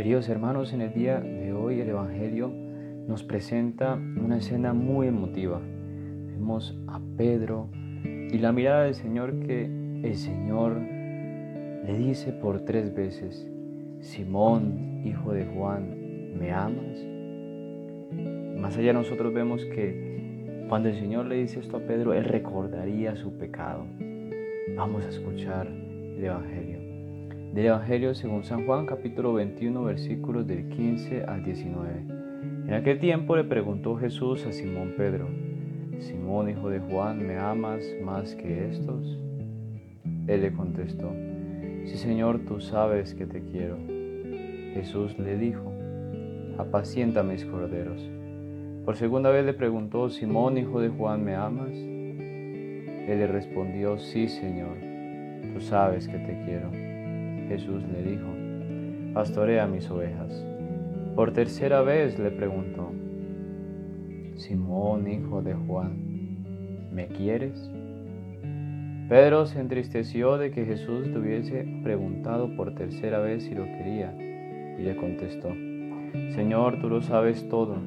Queridos hermanos, en el día de hoy el Evangelio nos presenta una escena muy emotiva. Vemos a Pedro y la mirada del Señor que el Señor le dice por tres veces, Simón, hijo de Juan, ¿me amas? Más allá nosotros vemos que cuando el Señor le dice esto a Pedro, Él recordaría su pecado. Vamos a escuchar el Evangelio. Del Evangelio según San Juan capítulo 21 versículos del 15 al 19. En aquel tiempo le preguntó Jesús a Simón Pedro, Simón hijo de Juan, ¿me amas más que estos? Él le contestó, Sí Señor, tú sabes que te quiero. Jesús le dijo, apacienta mis corderos. Por segunda vez le preguntó, Simón hijo de Juan, ¿me amas? Él le respondió, sí Señor, tú sabes que te quiero. Jesús le dijo, pastorea mis ovejas. Por tercera vez le preguntó, Simón, hijo de Juan, ¿me quieres? Pedro se entristeció de que Jesús le hubiese preguntado por tercera vez si lo quería y le contestó, Señor, tú lo sabes todo,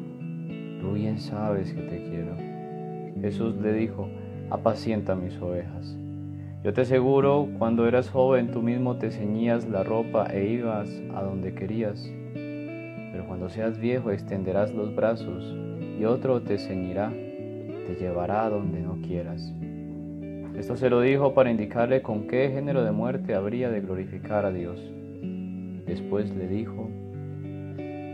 tú bien sabes que te quiero. Jesús le dijo, apacienta mis ovejas. Yo te aseguro, cuando eras joven tú mismo te ceñías la ropa e ibas a donde querías. Pero cuando seas viejo extenderás los brazos y otro te ceñirá, te llevará a donde no quieras. Esto se lo dijo para indicarle con qué género de muerte habría de glorificar a Dios. Después le dijo,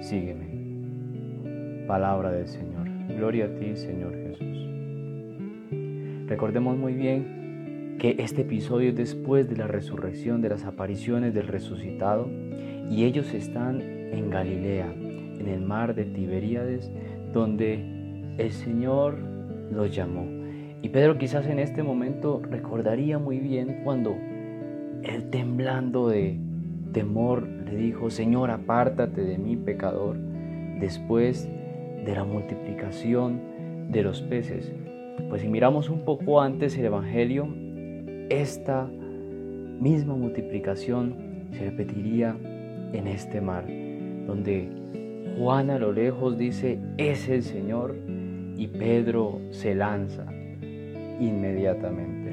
sígueme. Palabra del Señor. Gloria a ti, Señor Jesús. Recordemos muy bien que este episodio es después de la resurrección, de las apariciones del resucitado, y ellos están en Galilea, en el mar de Tiberíades, donde el Señor los llamó. Y Pedro quizás en este momento recordaría muy bien cuando él temblando de temor le dijo, Señor, apártate de mí, pecador, después de la multiplicación de los peces. Pues si miramos un poco antes el Evangelio, esta misma multiplicación se repetiría en este mar, donde Juan a lo lejos dice, es el Señor, y Pedro se lanza inmediatamente.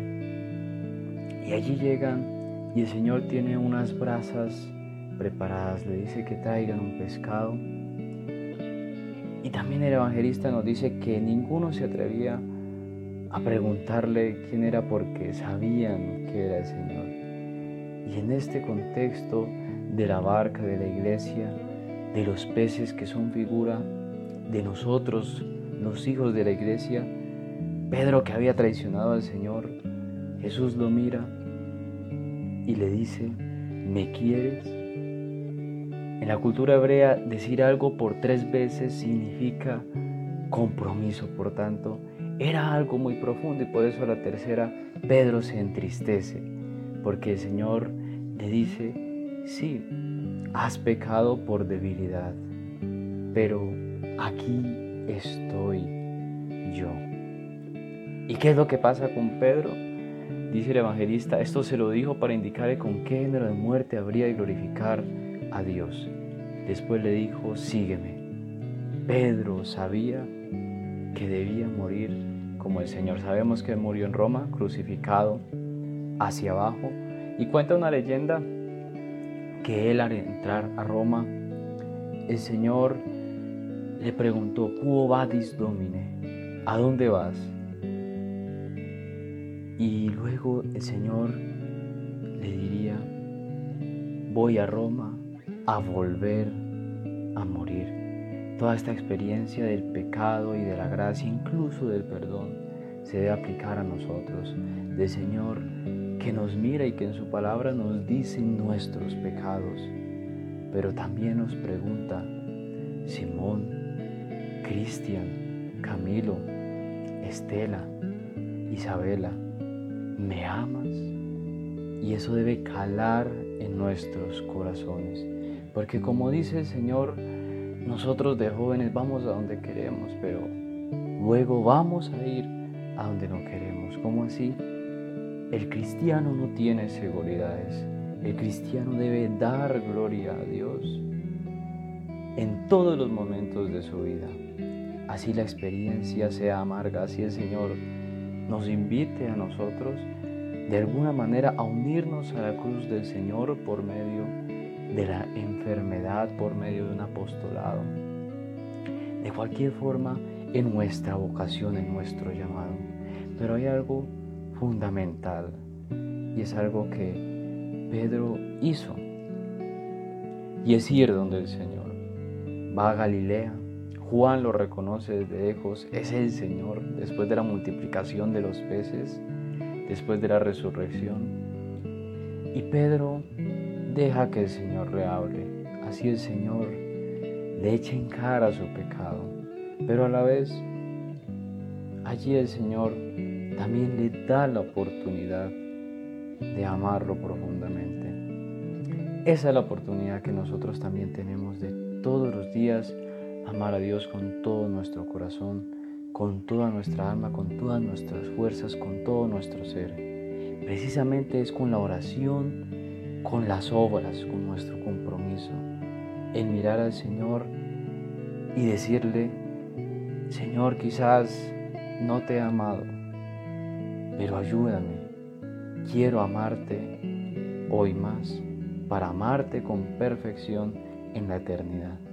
Y allí llegan y el Señor tiene unas brasas preparadas, le dice que traigan un pescado. Y también el evangelista nos dice que ninguno se atrevía a preguntarle quién era porque sabían que era el Señor. Y en este contexto de la barca, de la iglesia, de los peces que son figura de nosotros, los hijos de la iglesia, Pedro que había traicionado al Señor, Jesús lo mira y le dice, ¿me quieres? En la cultura hebrea decir algo por tres veces significa compromiso, por tanto, era algo muy profundo y por eso la tercera Pedro se entristece, porque el Señor le dice, sí, has pecado por debilidad, pero aquí estoy yo. ¿Y qué es lo que pasa con Pedro? Dice el evangelista, esto se lo dijo para indicarle con qué género de muerte habría de glorificar a Dios. Después le dijo, sígueme. Pedro sabía que debía morir como el Señor. Sabemos que murió en Roma, crucificado hacia abajo. Y cuenta una leyenda que él al entrar a Roma, el Señor le preguntó, ¿Cuo vadis domine? ¿A dónde vas? Y luego el Señor le diría, voy a Roma a volver a morir Toda esta experiencia del pecado y de la gracia, incluso del perdón, se debe aplicar a nosotros, del Señor que nos mira y que en su palabra nos dice nuestros pecados, pero también nos pregunta, Simón, Cristian, Camilo, Estela, Isabela, ¿me amas? Y eso debe calar en nuestros corazones, porque como dice el Señor, nosotros de jóvenes vamos a donde queremos, pero luego vamos a ir a donde no queremos. ¿Cómo así? El cristiano no tiene seguridades. El cristiano debe dar gloria a Dios en todos los momentos de su vida. Así la experiencia sea amarga, así el Señor nos invite a nosotros de alguna manera a unirnos a la cruz del Señor por medio de la enfermedad, por medio de un apostolado. De cualquier forma, en nuestra vocación, en nuestro llamado. Pero hay algo fundamental y es algo que Pedro hizo. Y es ir donde el Señor. Va a Galilea. Juan lo reconoce desde lejos. Es el Señor después de la multiplicación de los peces, después de la resurrección. Y Pedro deja que el Señor le hable. Así el Señor le echa en cara su pecado. Pero a la vez, allí el Señor también le da la oportunidad de amarlo profundamente. Esa es la oportunidad que nosotros también tenemos de todos los días amar a Dios con todo nuestro corazón, con toda nuestra alma, con todas nuestras fuerzas, con todo nuestro ser. Precisamente es con la oración, con las obras, con nuestro compromiso, el mirar al Señor y decirle, Señor, quizás no te he amado, pero ayúdame Quiero amarte hoy más para amarte con perfección en la eternidad.